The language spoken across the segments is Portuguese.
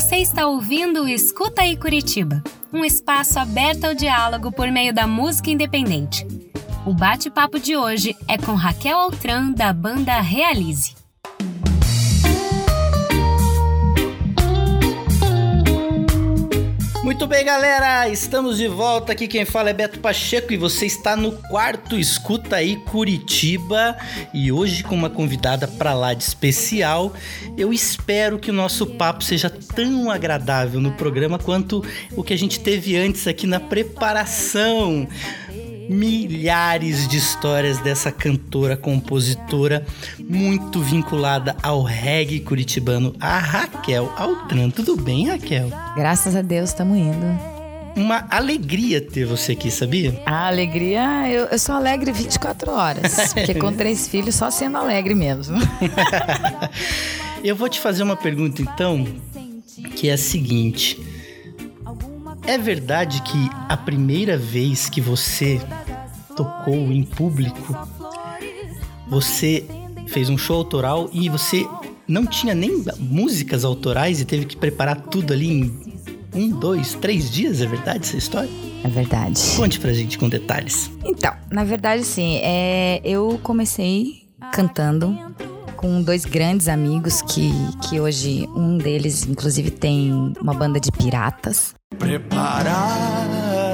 Você está ouvindo o Escuta aí Curitiba, um espaço aberto ao diálogo por meio da música independente. O bate-papo de hoje é com Raquel Altran, da banda Realize. Muito bem, galera, estamos de volta. Aqui quem fala é Beto Pacheco e você está no quarto Escuta aí Curitiba e hoje com uma convidada para lá de especial. Eu espero que o nosso papo seja tão agradável no programa quanto o que a gente teve antes aqui na preparação milhares de histórias dessa cantora, compositora muito vinculada ao reggae curitibano, a Raquel Altran. Tudo bem, Raquel? Graças a Deus, estamos indo uma alegria ter você aqui, sabia? A alegria, eu, eu sou alegre 24 horas. porque com três filhos, só sendo alegre mesmo. eu vou te fazer uma pergunta então, que é a seguinte. É verdade que a primeira vez que você tocou em público, você fez um show autoral e você não tinha nem músicas autorais e teve que preparar tudo ali em um, dois, três dias? É verdade essa história? É verdade. Conte pra gente com detalhes. Então, na verdade, sim. É, eu comecei cantando com dois grandes amigos que, que hoje um deles, inclusive, tem uma banda de piratas. Preparar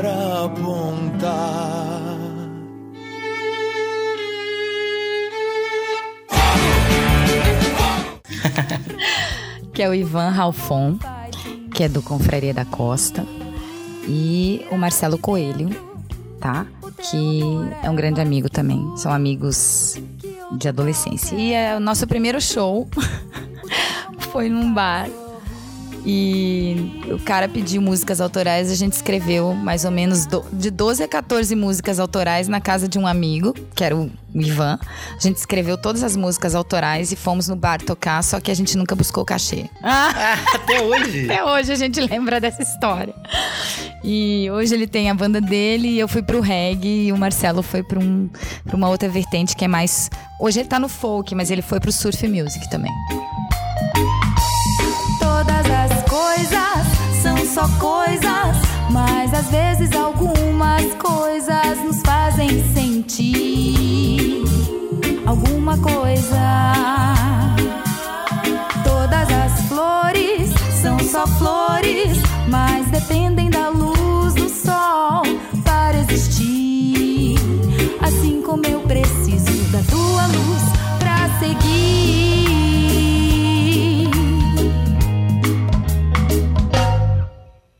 a ponta. Que é o Ivan Ralfon, que é do Confraria da Costa, e o Marcelo Coelho, tá? Que é um grande amigo também. São amigos de adolescência. E é, o nosso primeiro show foi num bar e o cara pediu músicas autorais, a gente escreveu mais ou menos do, de 12 a 14 músicas autorais na casa de um amigo, que era o Ivan. A gente escreveu todas as músicas autorais e fomos no bar tocar, só que a gente nunca buscou cachê. Ah, até hoje? até hoje a gente lembra dessa história. E hoje ele tem a banda dele e eu fui pro reggae e o Marcelo foi pra, um, pra uma outra vertente que é mais. Hoje ele tá no folk, mas ele foi pro surf music também só coisas, mas às vezes algumas coisas nos fazem sentir alguma coisa. Todas as flores são só flores, mas dependem da luz do sol para existir. Assim como eu preciso da tua luz para seguir.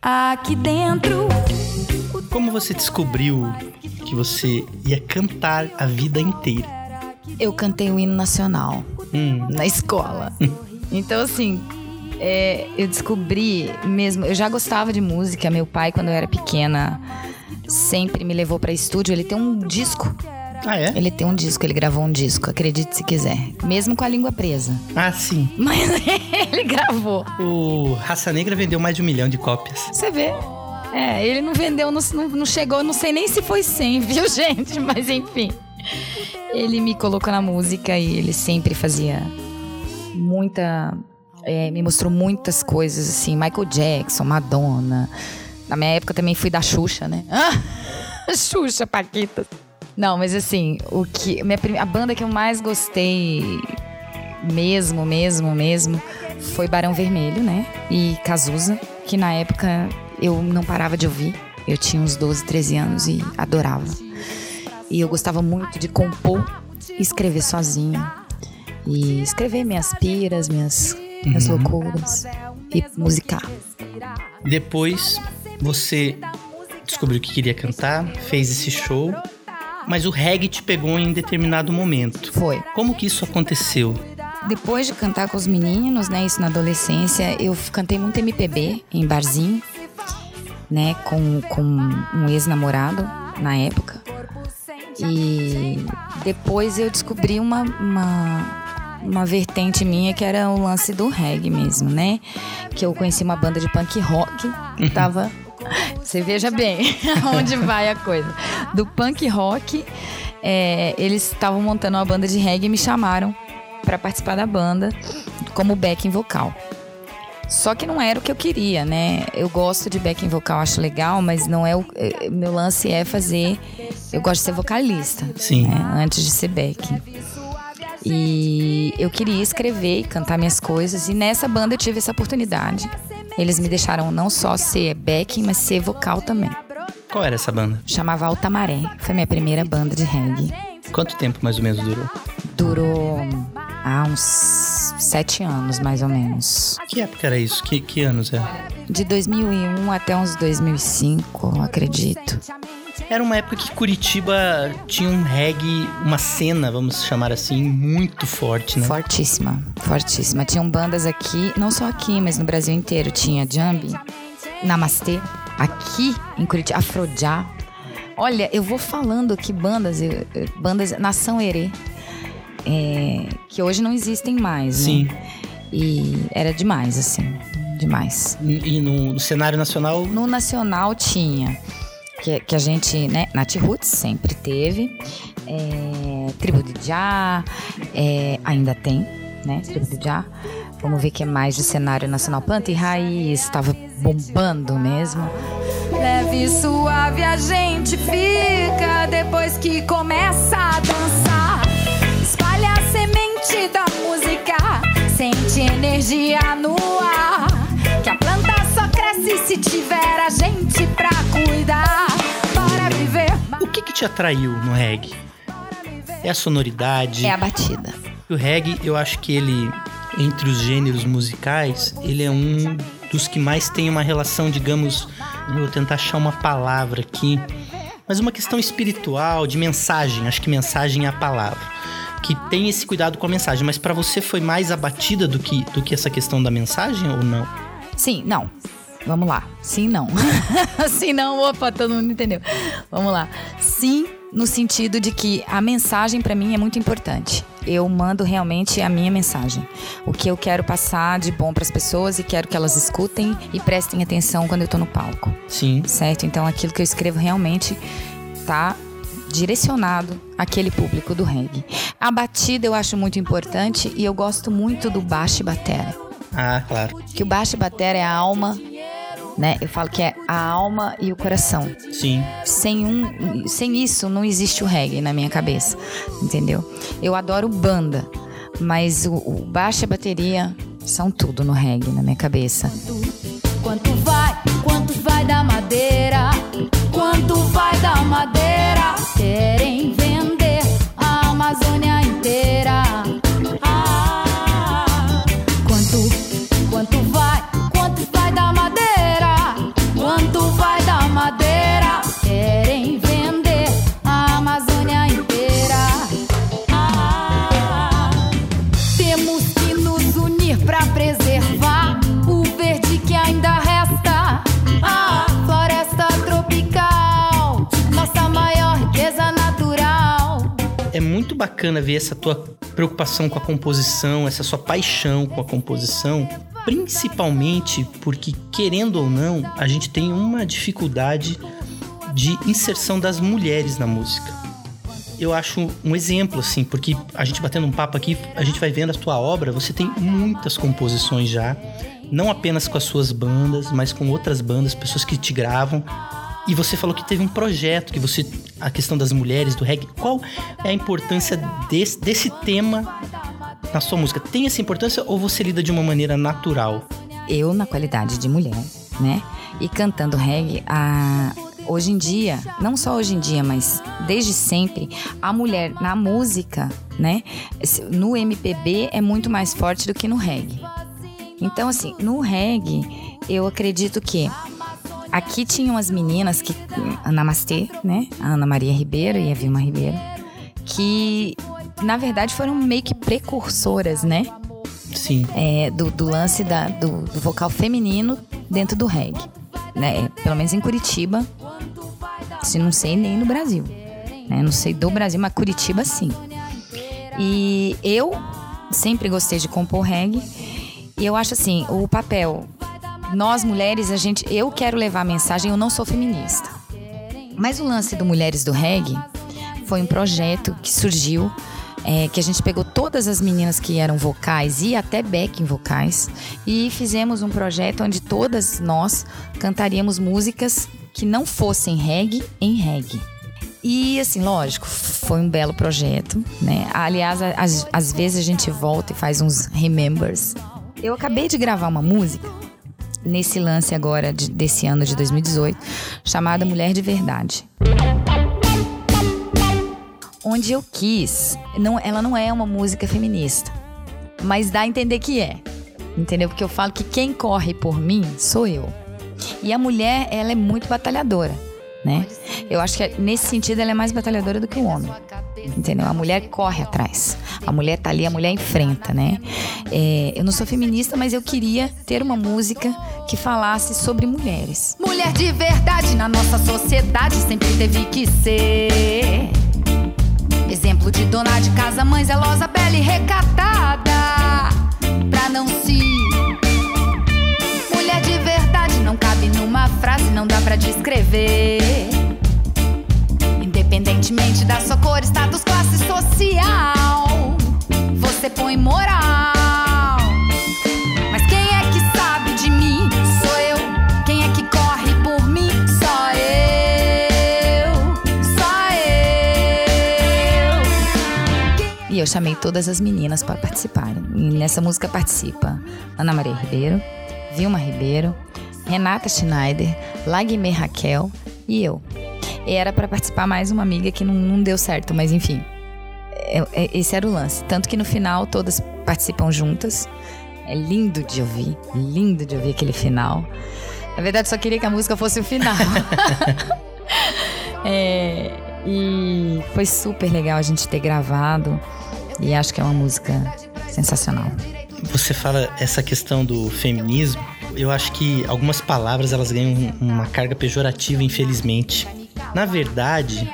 Aqui dentro. Como você descobriu que você ia cantar a vida inteira? Eu cantei o hino nacional hum. na escola. então, assim, é, eu descobri mesmo. Eu já gostava de música. Meu pai, quando eu era pequena, sempre me levou para estúdio. Ele tem um disco ah, é? Ele tem um disco, ele gravou um disco, acredite se quiser. Mesmo com a língua presa. Ah, sim. Mas ele gravou. O Raça Negra vendeu mais de um milhão de cópias. Você vê? É, ele não vendeu, não, não chegou, não sei nem se foi 100, viu, gente? Mas enfim. Ele me colocou na música e ele sempre fazia muita. É, me mostrou muitas coisas, assim, Michael Jackson, Madonna. Na minha época também fui da Xuxa, né? Ah, Xuxa, Paquita. Não, mas assim, o que. Minha, a banda que eu mais gostei mesmo, mesmo, mesmo, foi Barão Vermelho, né? E Cazuza, que na época eu não parava de ouvir. Eu tinha uns 12, 13 anos e adorava. E eu gostava muito de compor e escrever sozinha. E escrever minhas piras, minhas, uhum. minhas loucuras. E musicar. Depois você descobriu que queria cantar, fez esse show mas o reggae te pegou em determinado momento. Foi. Como que isso aconteceu? Depois de cantar com os meninos, né, isso na adolescência, eu cantei muito MPB em barzinho, né, com, com um ex-namorado na época. E depois eu descobri uma, uma, uma vertente minha que era o lance do reggae mesmo, né? Que eu conheci uma banda de punk rock que uhum. tava você veja bem onde vai a coisa. Do punk rock, é, eles estavam montando uma banda de reggae e me chamaram para participar da banda como backing vocal. Só que não era o que eu queria, né? Eu gosto de backing vocal, acho legal, mas não é o é, meu lance é fazer. Eu gosto de ser vocalista, Sim. né? antes de ser backing. E eu queria escrever e cantar minhas coisas e nessa banda eu tive essa oportunidade. Eles me deixaram não só ser backing, mas ser vocal também. Qual era essa banda? Chamava Alta Maré. Foi minha primeira banda de reggae. Quanto tempo mais ou menos durou? Durou há uns sete anos, mais ou menos. Que época era isso? Que, que anos é? De 2001 até uns 2005, acredito. Era uma época que Curitiba tinha um reggae, uma cena, vamos chamar assim, muito forte, né? Fortíssima, fortíssima. Tinham bandas aqui, não só aqui, mas no Brasil inteiro. Tinha Jambi, Namastê, aqui em Curitiba, Afrojá. Olha, eu vou falando aqui bandas, bandas Nação Herê, é, que hoje não existem mais, Sim. né? E era demais, assim, demais. E no, no cenário nacional, No Nacional tinha, que, que a gente, né, Nath Roots sempre teve, é, Tribo de Já, é, ainda tem, né, Tribo de Já. Vamos ver o que é mais de cenário nacional. Planta e Raiz, estava bombando mesmo. Leve e suave a gente fica depois que começa a dançar. Espalha a semente da música, sente energia no ar. Que a planta só cresce se tiver a gente pra cuidar. Que que te atraiu no reggae? É a sonoridade. É a batida. O reggae, eu acho que ele, entre os gêneros musicais, ele é um dos que mais tem uma relação, digamos, eu vou tentar achar uma palavra aqui, mas uma questão espiritual, de mensagem, acho que mensagem é a palavra. Que tem esse cuidado com a mensagem, mas pra você foi mais a batida do que, do que essa questão da mensagem ou não? Sim, não. Vamos lá. Sim, não. Sim, não. Opa, todo mundo entendeu. Vamos lá. Sim, no sentido de que a mensagem pra mim é muito importante. Eu mando realmente a minha mensagem. O que eu quero passar de bom pras pessoas e quero que elas escutem e prestem atenção quando eu tô no palco. Sim. Certo? Então aquilo que eu escrevo realmente tá direcionado àquele público do reggae. A batida eu acho muito importante e eu gosto muito do baixo e batera Ah, claro. que o baixo e batera é a alma, né? Eu falo que é a alma e o coração. Sim. Sem um, sem isso não existe o reggae na minha cabeça, entendeu? Eu adoro banda, mas o, o baixo e a bateria são tudo no reggae na minha cabeça. Quanto vai, quanto vai da madeira? Quanto vai da madeira? Querem bacana ver essa tua preocupação com a composição, essa sua paixão com a composição, principalmente porque, querendo ou não, a gente tem uma dificuldade de inserção das mulheres na música. Eu acho um exemplo, assim, porque a gente batendo um papo aqui, a gente vai vendo a tua obra, você tem muitas composições já, não apenas com as suas bandas, mas com outras bandas, pessoas que te gravam. E você falou que teve um projeto, que você. A questão das mulheres, do reggae. Qual é a importância desse, desse tema na sua música? Tem essa importância ou você lida de uma maneira natural? Eu na qualidade de mulher, né? E cantando reggae, a hoje em dia, não só hoje em dia, mas desde sempre, a mulher na música, né? No MPB é muito mais forte do que no reggae. Então, assim, no reggae, eu acredito que aqui tinham as meninas que. A Namastê, né? A Ana Maria Ribeiro e a Vilma Ribeiro, que na verdade foram meio que precursoras, né? Sim. é, do, do lance da- do, do vocal feminino dentro do reggae. Né? Pelo menos em Curitiba. Se não sei nem no Brasil. Né? Não sei do Brasil, mas Curitiba sim. E eu sempre gostei de compor reggae. E eu acho assim, o papel. Nós mulheres, a gente. Eu quero levar a mensagem, eu não sou feminista. Mas o lance do Mulheres do Reggae foi um projeto que surgiu é, que a gente pegou todas as meninas que eram vocais e até backing vocais e fizemos um projeto onde todas nós cantaríamos músicas que não fossem reggae em reggae. E assim, lógico, foi um belo projeto, né? Aliás, às, às vezes a gente volta e faz uns remembers. Eu acabei de gravar uma música nesse lance agora de, desse ano de 2018, chamada Mulher de Verdade onde eu quis. Não, ela não é uma música feminista, mas dá a entender que é. Entendeu? Porque eu falo que quem corre por mim sou eu. E a mulher, ela é muito batalhadora, né? Eu acho que nesse sentido ela é mais batalhadora do que o homem. Entendeu? A mulher corre atrás. A mulher tá ali, a mulher enfrenta, né? É, eu não sou feminista, mas eu queria ter uma música que falasse sobre mulheres. Mulher de verdade na nossa sociedade sempre teve que ser. Exemplo de dona de casa, mãe zelosa, bela e recatada. Pra não se. Mulher de verdade não cabe numa frase, não dá pra descrever. Independentemente da sua cor, status, classe social, você põe moral. Eu chamei todas as meninas para participarem. E nessa música participa Ana Maria Ribeiro, Vilma Ribeiro, Renata Schneider, Lagme Raquel e eu. E era para participar mais uma amiga que não, não deu certo, mas enfim. É, é, esse era o lance. Tanto que no final todas participam juntas. É lindo de ouvir, lindo de ouvir aquele final. Na verdade, só queria que a música fosse o final. é, e foi super legal a gente ter gravado. E acho que é uma música sensacional. Você fala essa questão do feminismo, eu acho que algumas palavras elas ganham uma carga pejorativa, infelizmente. Na verdade,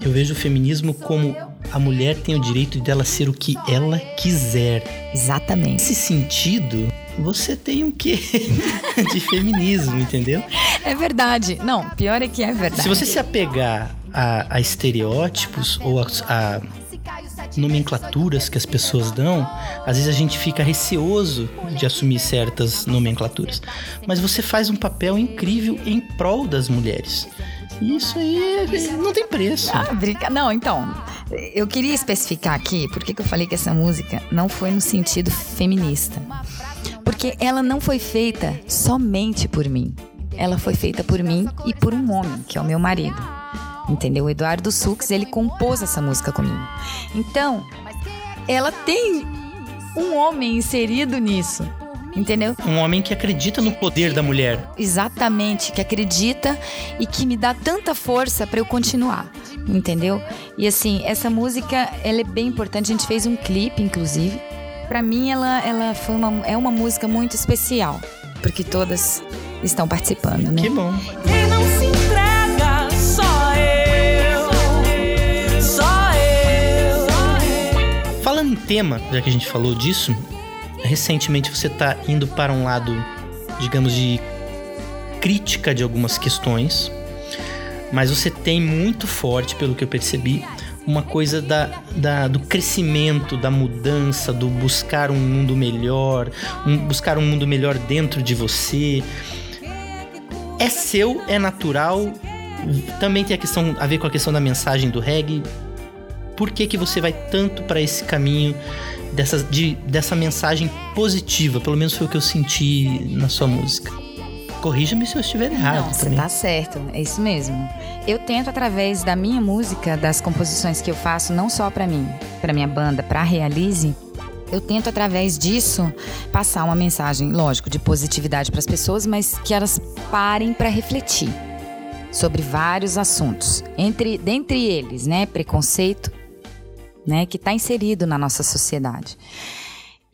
eu vejo o feminismo como a mulher tem o direito dela ser o que ela quiser. Exatamente. Nesse sentido, você tem um quê de feminismo, entendeu? É verdade. Não, pior é que é verdade. Se você se apegar a, a estereótipos ou a, a nomenclaturas que as pessoas dão, às vezes a gente fica receoso de assumir certas nomenclaturas. Mas você faz um papel incrível em prol das mulheres. Isso aí não tem preço. Ah, brinca... Não, então, eu queria especificar aqui por que eu falei que essa música não foi no sentido feminista. Porque ela não foi feita somente por mim. Ela foi feita por mim e por um homem, que é o meu marido entendeu? O Eduardo Sux, ele compôs essa música comigo. Então, ela tem um homem inserido nisso. Entendeu? Um homem que acredita no poder da mulher. Exatamente, que acredita e que me dá tanta força para eu continuar. Entendeu? E assim, essa música, ela é bem importante. A gente fez um clipe, inclusive. Para mim, ela, ela foi uma, é uma música muito especial, porque todas estão participando, né? Que bom. Tema, já que a gente falou disso, recentemente você está indo para um lado, digamos, de crítica de algumas questões, mas você tem muito forte, pelo que eu percebi, uma coisa da, da, do crescimento, da mudança, do buscar um mundo melhor, um, buscar um mundo melhor dentro de você. É seu, é natural. Também tem a questão a ver com a questão da mensagem do reggae por que, que você vai tanto para esse caminho dessa, de, dessa mensagem positiva? Pelo menos foi o que eu senti na sua música. Corrija-me se eu estiver errado. Não, você tá certo, é isso mesmo. Eu tento através da minha música, das composições que eu faço, não só para mim, para minha banda, para Realize, eu tento através disso passar uma mensagem, lógico, de positividade para as pessoas, mas que elas parem para refletir sobre vários assuntos. Entre dentre eles, né, preconceito, né, que está inserido na nossa sociedade.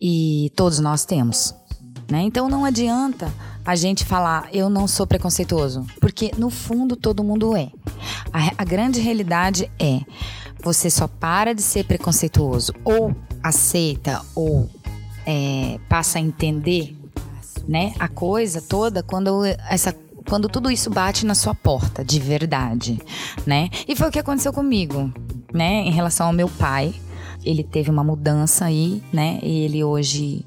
E todos nós temos. Né? Então não adianta a gente falar eu não sou preconceituoso, porque no fundo todo mundo é. A, a grande realidade é você só para de ser preconceituoso ou aceita ou é, passa a entender né, a coisa toda quando essa quando tudo isso bate na sua porta de verdade, né? E foi o que aconteceu comigo né, em relação ao meu pai, ele teve uma mudança aí, né? E ele hoje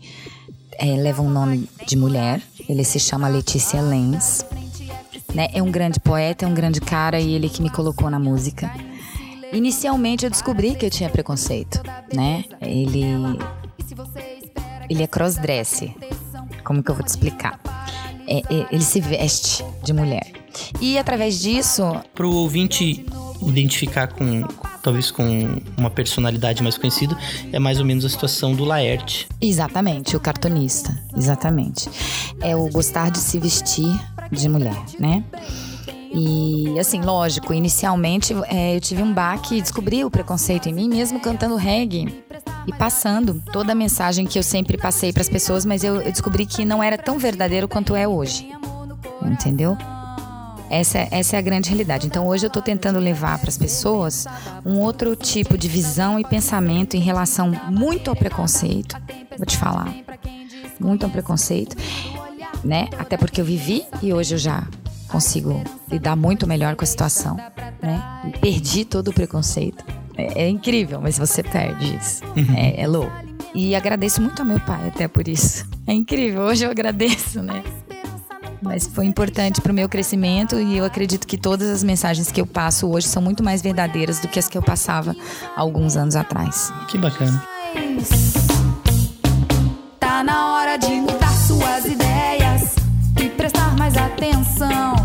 é, leva um nome de mulher. Ele se chama Letícia Lenz. Né? É um grande poeta, é um grande cara e ele que me colocou na música. Inicialmente eu descobri que eu tinha preconceito, né? Ele ele é crossdresser. Como que eu vou te explicar? É, é, ele se veste de mulher. E através disso. Pro ouvinte identificar com talvez com uma personalidade mais conhecida, é mais ou menos a situação do Laerte. Exatamente, o cartunista. Exatamente. É o gostar de se vestir de mulher, né? E assim, lógico, inicialmente é, eu tive um baque e descobri o preconceito em mim mesmo cantando reggae e passando toda a mensagem que eu sempre passei para as pessoas, mas eu, eu descobri que não era tão verdadeiro quanto é hoje. Entendeu? Essa, essa é a grande realidade. Então hoje eu estou tentando levar para as pessoas um outro tipo de visão e pensamento em relação muito ao preconceito. Vou te falar. Muito ao preconceito, né? Até porque eu vivi e hoje eu já consigo lidar muito melhor com a situação, né? E perdi todo o preconceito. É, é incrível, mas você perde isso. Uhum. É, é louco. E agradeço muito ao meu pai até por isso. É incrível. Hoje eu agradeço, né? Mas foi importante para o meu crescimento e eu acredito que todas as mensagens que eu passo hoje são muito mais verdadeiras do que as que eu passava alguns anos atrás. Que bacana. Tá na hora de mudar suas ideias e prestar mais atenção.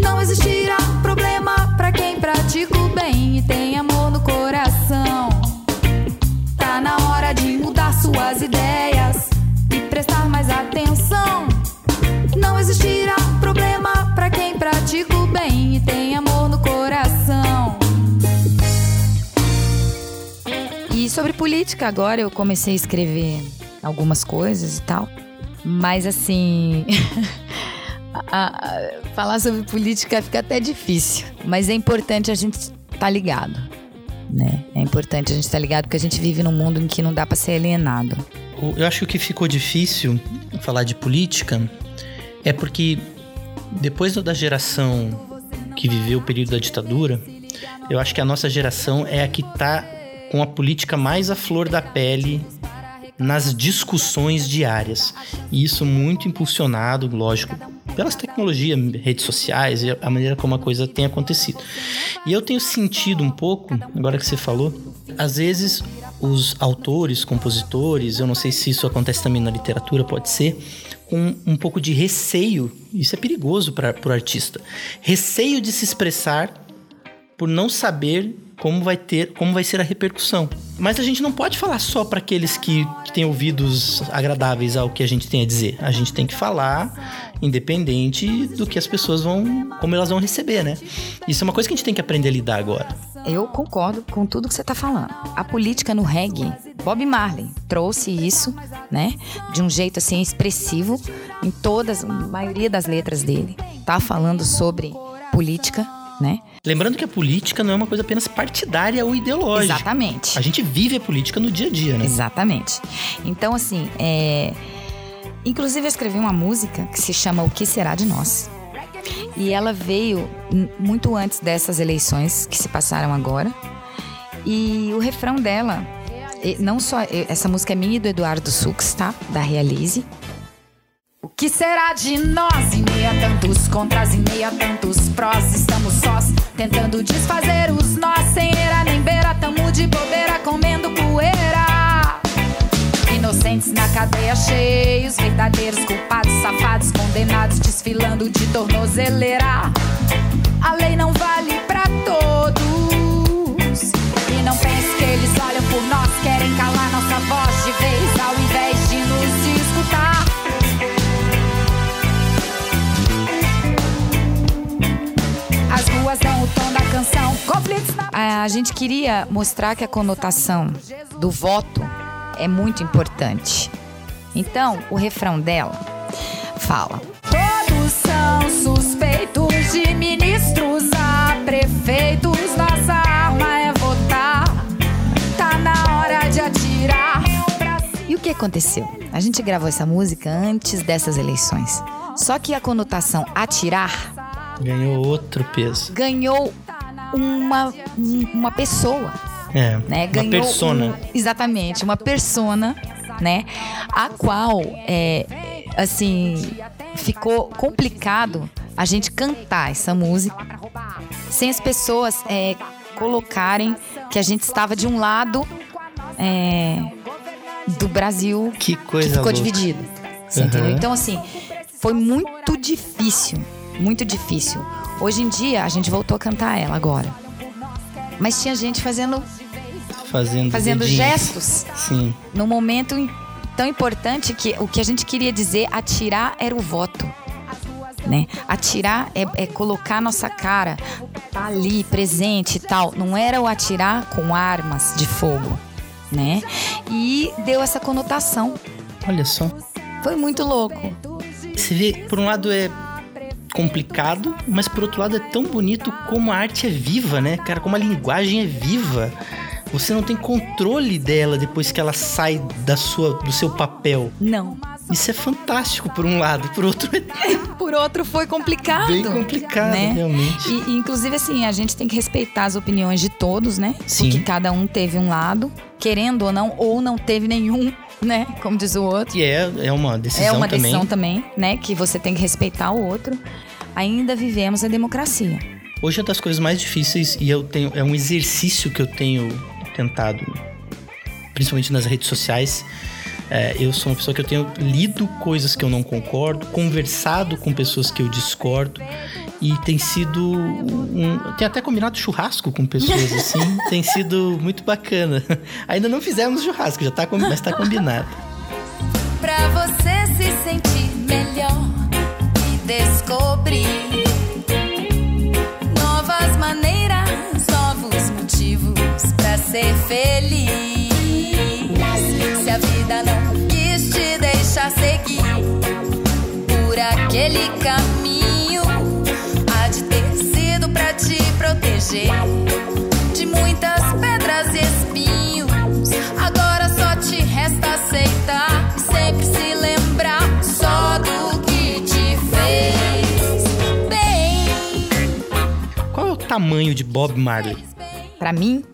Não existirá problema para quem pratica o bem e tem amor no coração. Tá na hora de mudar suas ideias sobre política agora eu comecei a escrever algumas coisas e tal. Mas assim, a, a, falar sobre política fica até difícil. Mas é importante a gente estar tá ligado. Né? É importante a gente estar tá ligado porque a gente vive num mundo em que não dá para ser alienado. Eu acho que o que ficou difícil falar de política é porque depois da geração que viveu o período da ditadura, eu acho que a nossa geração é a que está com a política mais à flor da pele nas discussões diárias. E isso muito impulsionado, lógico, pelas tecnologias, redes sociais e a maneira como a coisa tem acontecido. E eu tenho sentido um pouco, agora que você falou, às vezes os autores, compositores, eu não sei se isso acontece também na literatura, pode ser, com um pouco de receio, isso é perigoso para o artista, receio de se expressar por não saber como vai ter, como vai ser a repercussão. Mas a gente não pode falar só para aqueles que, têm ouvidos agradáveis ao que a gente tem a dizer. A gente tem que falar independente do que as pessoas vão, como elas vão receber, né? Isso é uma coisa que a gente tem que aprender a lidar agora. Eu concordo com tudo que você está falando. A política no reggae, Bob Marley trouxe isso, né? De um jeito assim expressivo em todas, a maioria das letras dele. Tá falando sobre política, né? Lembrando que a política não é uma coisa apenas partidária ou ideológica. Exatamente. A gente vive a política no dia a dia, né? Exatamente. Então, assim, é... inclusive eu escrevi uma música que se chama O Que Será de Nós. E ela veio muito antes dessas eleições que se passaram agora. E o refrão dela, não só essa música é minha e do Eduardo Sux, tá? Da Realize. O que será de nós? Em meia tantos contras, em meia tantos prós, estamos sós, tentando desfazer os nós. Sem era nem beira, tamo de bobeira, comendo poeira. Inocentes na cadeia, cheios, verdadeiros culpados, safados, condenados, desfilando de tornozeleira. A gente queria mostrar que a conotação do voto é muito importante. Então, o refrão dela fala: Todos são suspeitos de ministros a prefeitos. Nossa arma é votar. Tá na hora de atirar. E o que aconteceu? A gente gravou essa música antes dessas eleições. Só que a conotação atirar Ganhou outro peso. ganhou uma, uma pessoa. É, né? uma persona. um- exatamente, uma persona, né? A qual, é, assim, ficou complicado a gente cantar essa música sem as pessoas é, colocarem que a gente estava de um lado é, do Brasil Que que coisa ficou louca. dividido. Uhum. Então, assim, foi muito difícil. Muito difícil. Hoje em dia, a gente voltou a cantar ela agora. Mas tinha gente fazendo, Fazendo, fazendo dedinhos. gestos Sim. num momento tão importante que o que a gente queria dizer, atirar era o voto. Né? Atirar é, é colocar nossa cara tá ali, presente e tal. Não era o atirar com armas de fogo, né? E deu essa conotação. Olha só. Foi muito louco. Você vê, por um lado é complicado, mas por outro lado é tão bonito como a arte é viva, né? Cara, como a linguagem é viva. Você não tem controle dela depois que ela sai da sua, do seu papel. Não. Isso é fantástico por um lado, por outro é Por outro, foi complicado. bem complicado, né? realmente. E, inclusive, assim, a gente tem que respeitar as opiniões de todos, né? Sim. Porque cada um teve um lado, querendo ou não, ou não teve nenhum, né? Como diz o outro. E é, é uma decisão é uma também. decisão também, né? Que você tem que respeitar o outro. Ainda vivemos a democracia. Hoje é das coisas mais difíceis e eu tenho é um exercício que eu tenho tentado, principalmente nas redes sociais. É, eu sou uma pessoa que eu tenho lido coisas que eu não concordo, conversado com pessoas que eu discordo e tem sido um, tem até combinado churrasco com pessoas assim, tem sido muito bacana. Ainda não fizemos churrasco, já tá mas tá combinado. Pra você se sentir melhor e descobrir novas maneiras, novos motivos pra ser feliz. Não quis te deixar seguir por aquele caminho, há de ter sido pra te proteger de muitas pedras e espinhos. Agora só te resta aceitar e sempre se lembrar só do que te fez bem. Qual é o tamanho de Bob Marley? Pra mim,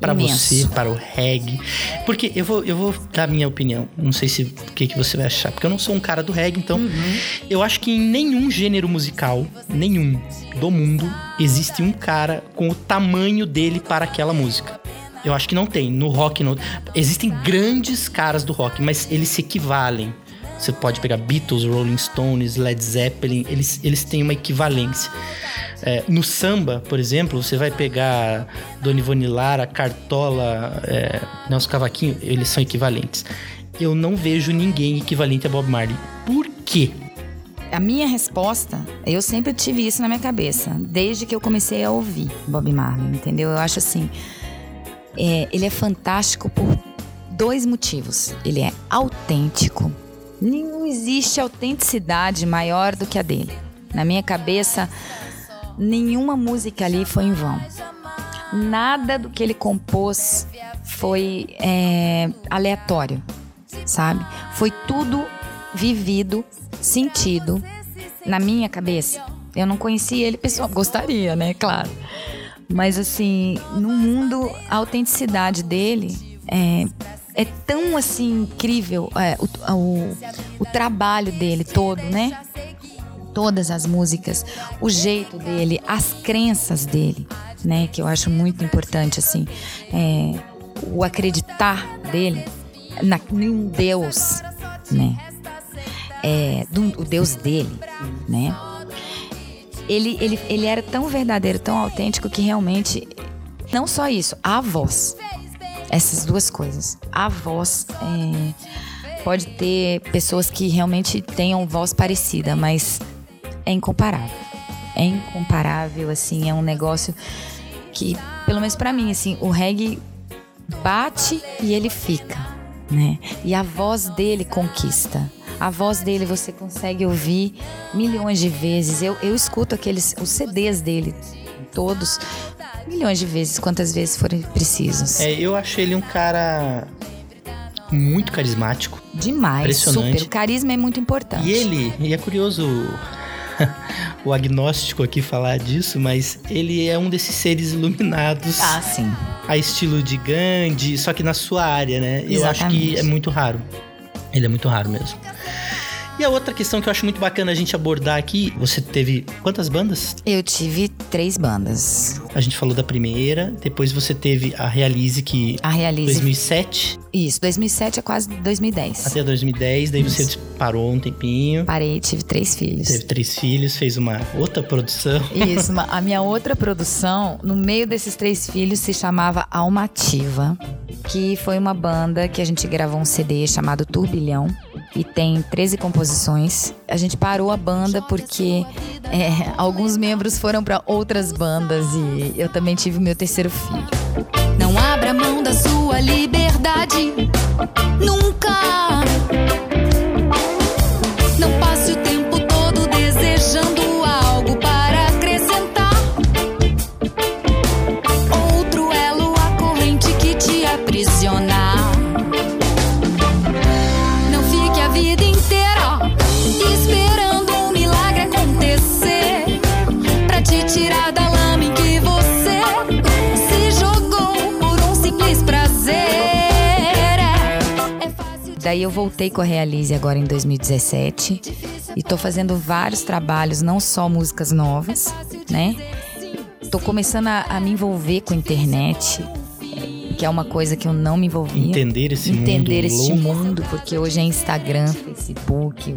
Pra imenso. você, para o reggae. Porque eu vou, eu vou dar a minha opinião. Não sei se o que, que você vai achar. Porque eu não sou um cara do reggae, então. Uhum. Eu acho que em nenhum gênero musical, nenhum do mundo, existe um cara com o tamanho dele para aquela música. Eu acho que não tem. No rock não. Existem grandes caras do rock, mas eles se equivalem. Você pode pegar Beatles, Rolling Stones, Led Zeppelin, eles, eles têm uma equivalência. É, no samba, por exemplo, você vai pegar Dona Ivone Lara, Cartola, é, Nelson Cavaquinho, eles são equivalentes. Eu não vejo ninguém equivalente a Bob Marley. Por quê? A minha resposta, eu sempre tive isso na minha cabeça, desde que eu comecei a ouvir Bob Marley, entendeu? Eu acho assim, é, ele é fantástico por dois motivos. Ele é autêntico. Não existe autenticidade maior do que a dele. Na minha cabeça, nenhuma música ali foi em vão. Nada do que ele compôs foi é, aleatório, sabe? Foi tudo vivido, sentido na minha cabeça. Eu não conhecia ele pessoal, gostaria, né? Claro. Mas assim, no mundo, a autenticidade dele é, é tão assim incrível é, o, o, o trabalho dele todo, né? Todas as músicas, o jeito dele, as crenças dele, né? Que eu acho muito importante, assim. É, o acreditar dele na, em Deus, né? É, do, o Deus dele, né? Ele, ele, ele era tão verdadeiro, tão autêntico que realmente. Não só isso, a voz. Essas duas coisas. A voz. é, pode ter pessoas que realmente tenham voz parecida, mas é incomparável. É incomparável, assim, é um negócio que, pelo menos pra mim, assim, o reggae bate e ele fica, né? E a voz dele conquista. A voz dele você consegue ouvir milhões de vezes. Eu, eu escuto aqueles os CDs dele todos milhões de vezes, quantas vezes forem precisos. É, eu achei ele um cara muito carismático. Demais, Impressionante. super. O carisma é muito importante. E ele, e é curioso o agnóstico aqui falar disso, mas ele é um desses seres iluminados Ah, sim. a estilo de Gandhi, só que na sua área, né? Eu acho que Exatamente. é muito raro. Ele é muito raro mesmo. E a outra questão que eu acho muito bacana a gente abordar aqui, você teve quantas bandas? Eu tive três bandas. A gente falou da primeira, depois você teve a Realize que A Realize. 2007 Isso, 2007 é quase 2010. até 2010, daí você Isso. parou um tempinho, Parei, tive três filhos. teve três filhos, fez uma outra produção. Isso, uma- a minha outra produção, no meio desses três filhos, se chamava Almativa, que foi uma banda que a gente gravou um CD chamado Turbilhão e tem 13 composições. A gente parou a banda porque é, alguns membros foram para outras bandas e eu também tive meu terceiro filho. Não abra mão da sua liberdade. Nunca. Eu voltei com a Realize agora em 2017 e tô fazendo vários trabalhos, não só músicas novas, né? Tô começando a, a me envolver com a internet, que é uma coisa que eu não me envolvia. Entender esse Entender mundo este louco. mundo, porque hoje é Instagram, Facebook.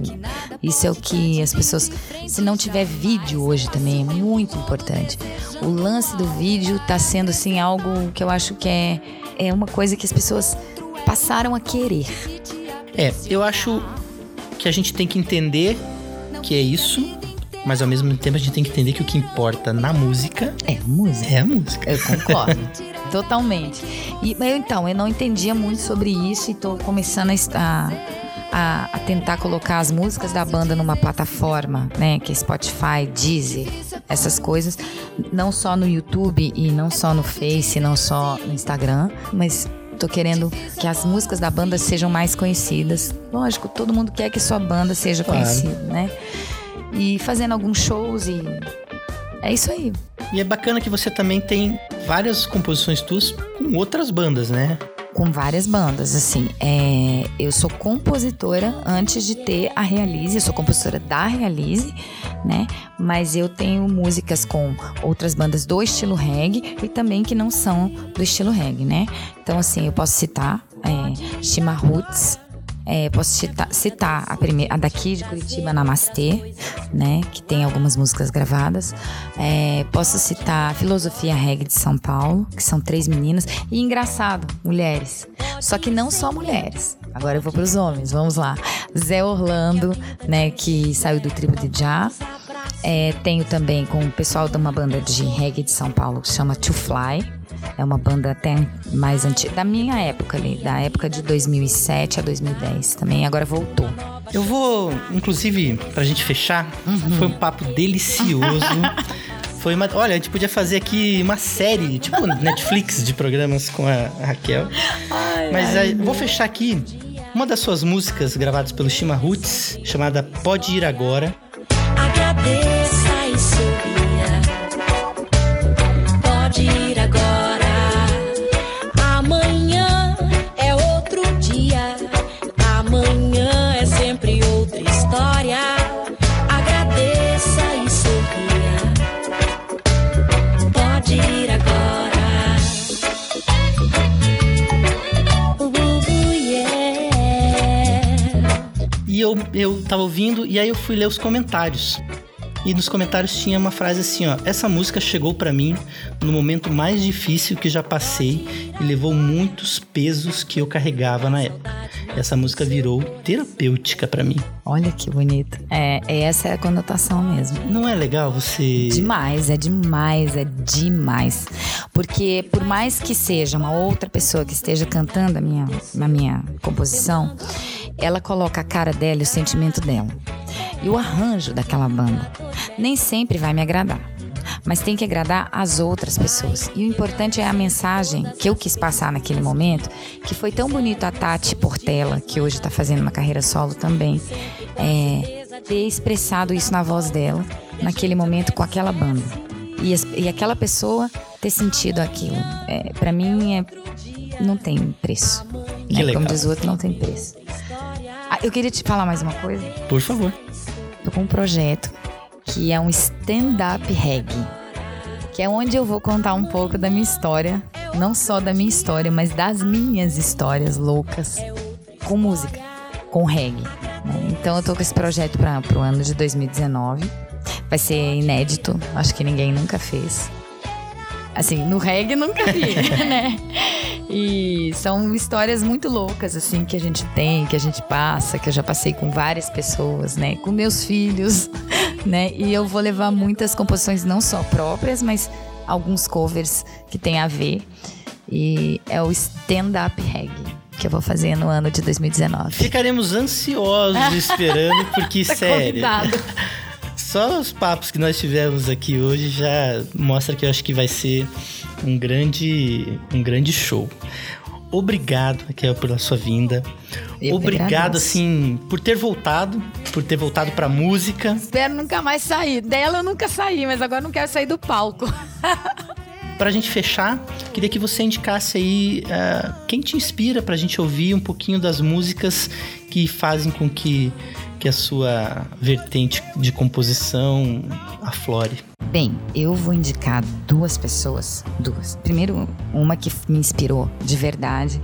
Isso é o que as pessoas. Se não tiver vídeo hoje também, é muito importante. O lance do vídeo tá sendo assim algo que eu acho que é, é uma coisa que as pessoas passaram a querer. É, eu acho que a gente tem que entender que é isso, mas ao mesmo tempo a gente tem que entender que o que importa na música É música. é a música. Eu concordo. Totalmente. E eu, então, eu não entendia muito sobre isso e tô começando a, estar, a, a tentar colocar as músicas da banda numa plataforma, né? Que é Spotify, Deezer, essas coisas. Não só no YouTube e não só no Face, não só no Instagram, mas. Tô querendo que as músicas da banda sejam mais conhecidas. Lógico, todo mundo quer que sua banda seja Claro. conhecida, né? E fazendo alguns shows e. É isso aí. E é bacana que você também tem várias composições tuas com outras bandas, né? Com várias bandas, assim. É, eu sou compositora antes de ter a Realize, eu sou compositora da Realize, né? Mas eu tenho músicas com outras bandas do estilo reggae e também que não são do estilo reggae, né? Então, assim, eu posso citar é, Shima Roots, é, posso citar, citar a, primeira, a daqui de Curitiba, Namastê, né? Que tem algumas músicas gravadas. É, posso citar Filosofia Reggae de São Paulo, que são três meninas. E engraçado, mulheres. Só que não só mulheres. Agora eu vou para os homens, vamos lá. Zé Orlando, né? Que saiu do Tribo de Já. É, tenho também com o pessoal de uma banda de reggae de São Paulo que se chama To Fly. É uma banda até mais antiga, da minha época ali, da época de 2007 a 2010 também, agora voltou. Eu vou, inclusive, pra gente fechar, foi um papo delicioso. Foi uma. Olha, a gente podia fazer aqui uma série, tipo Netflix, de programas com a Raquel. Mas a- vou fechar aqui uma das suas músicas gravadas pelo Shima Roots, chamada Pode Ir Agora. Agradeça e sorria. Pode eu, tava ouvindo, e aí eu fui ler os comentários. E nos comentários tinha uma frase assim, ó: "Essa música chegou pra mim no momento mais difícil que já passei e levou muitos pesos que eu carregava na época. Essa música virou terapêutica pra mim. Olha que bonito. É, essa é a conotação mesmo. Não é legal você Demais, é demais, é demais. Porque por mais que seja uma outra pessoa que esteja cantando a minha, na minha composição, ela coloca a cara dela e o sentimento dela. E o arranjo daquela banda nem sempre vai me agradar. Mas tem que agradar as outras pessoas. E o importante é a mensagem que eu quis passar naquele momento, que foi tão bonito a Tati Portela, que hoje está fazendo uma carreira solo também, é, ter expressado isso na voz dela, naquele momento com aquela banda. E, e aquela pessoa ter sentido aquilo. É, para mim é não tem preço. Né? Como diz o outro, não tem preço. Ah, eu queria te falar mais uma coisa. Por favor. Tô com um projeto que é um stand-up reggae. Que é onde eu vou contar um pouco da minha história. Não só da minha história, mas das minhas histórias loucas com música, com reggae. né? Então eu tô com esse projeto para pro ano de 2019. Vai ser inédito, acho que ninguém nunca fez. Assim, no reggae nunca vi, né? E são histórias muito loucas, assim, que a gente tem, que a gente passa, que eu já passei com várias pessoas, né? Com meus filhos, né? E eu vou levar muitas composições, não só próprias, mas alguns covers que tem a ver. E é o stand-up reggae que eu vou fazer no ano de 2019. Ficaremos ansiosos esperando, porque, Tá sério. Só os papos que nós tivemos aqui hoje já mostra que eu acho que vai ser um grande, um grande show. Obrigado, Raquel, pela sua vinda. Eu Obrigado, assim, por ter voltado, por ter voltado pra música. Espero nunca mais sair. Dela eu nunca saí, mas agora não quero sair do palco. Pra gente fechar, queria que você indicasse aí ah, quem te inspira pra gente ouvir um pouquinho das músicas que fazem com que, que a sua vertente de composição aflore. Bem, eu vou indicar duas pessoas. Duas. Primeiro, uma que me inspirou de verdade,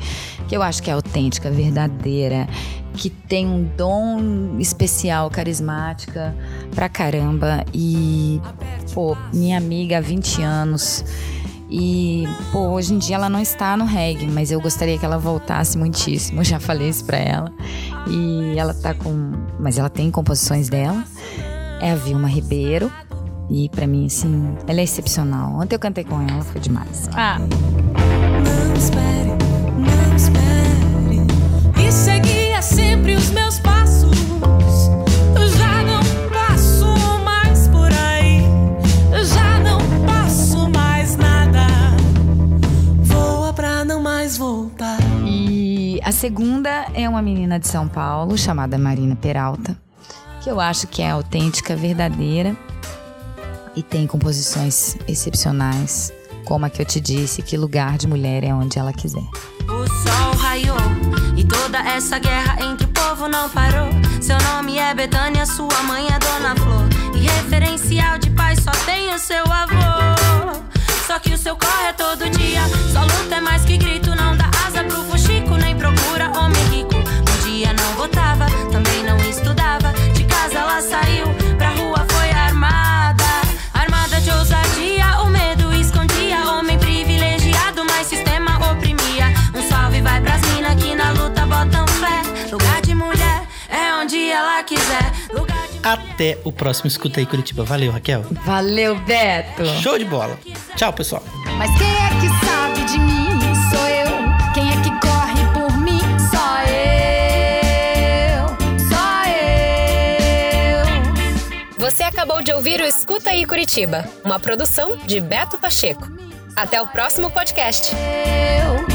que eu acho que é autêntica, verdadeira, que tem um dom especial, carismática pra caramba. E, pô, minha amiga há 20 anos. E, pô, hoje em dia ela não está no reggae, mas eu gostaria que ela voltasse muitíssimo. Já falei isso pra ela. E ela tá com. Mas ela tem composições dela. É a Vilma Ribeiro. E pra mim, assim, ela é excepcional. Ontem eu cantei com ela, foi demais. Ah, segunda é uma menina de São Paulo chamada Marina Peralta, que eu acho que é autêntica, verdadeira e tem composições excepcionais, como a que eu te disse, que lugar de mulher é onde ela quiser. O sol raiou e toda essa guerra entre o povo não parou. Seu nome é Betânia, sua mãe é Dona Flor. E referencial de pai só tem o seu avô. Só que o seu corre é todo dia. Só luta é mais que grito. Não dá asa pro fuxico, nem procura homem rico. Um dia não votava, também não estudava. De casa ela saiu, pra rua foi armada. Armada de ousadia, o medo escondia. Homem privilegiado, mas sistema oprimia. Um salve vai pras mina que na luta botam fé. Lugar de mulher é onde ela quiser. Lugar de Até o próximo Escuta aí Curitiba. Valeu, Raquel. Valeu, Beto! Show de bola. Tchau, pessoal. Mas quem é que sabe de mim? Sou eu. Quem é que corre por mim? Só eu. Só eu. Você acabou de ouvir o Escuta aí Curitiba, uma produção de Beto Pacheco. Até o próximo podcast. Eu.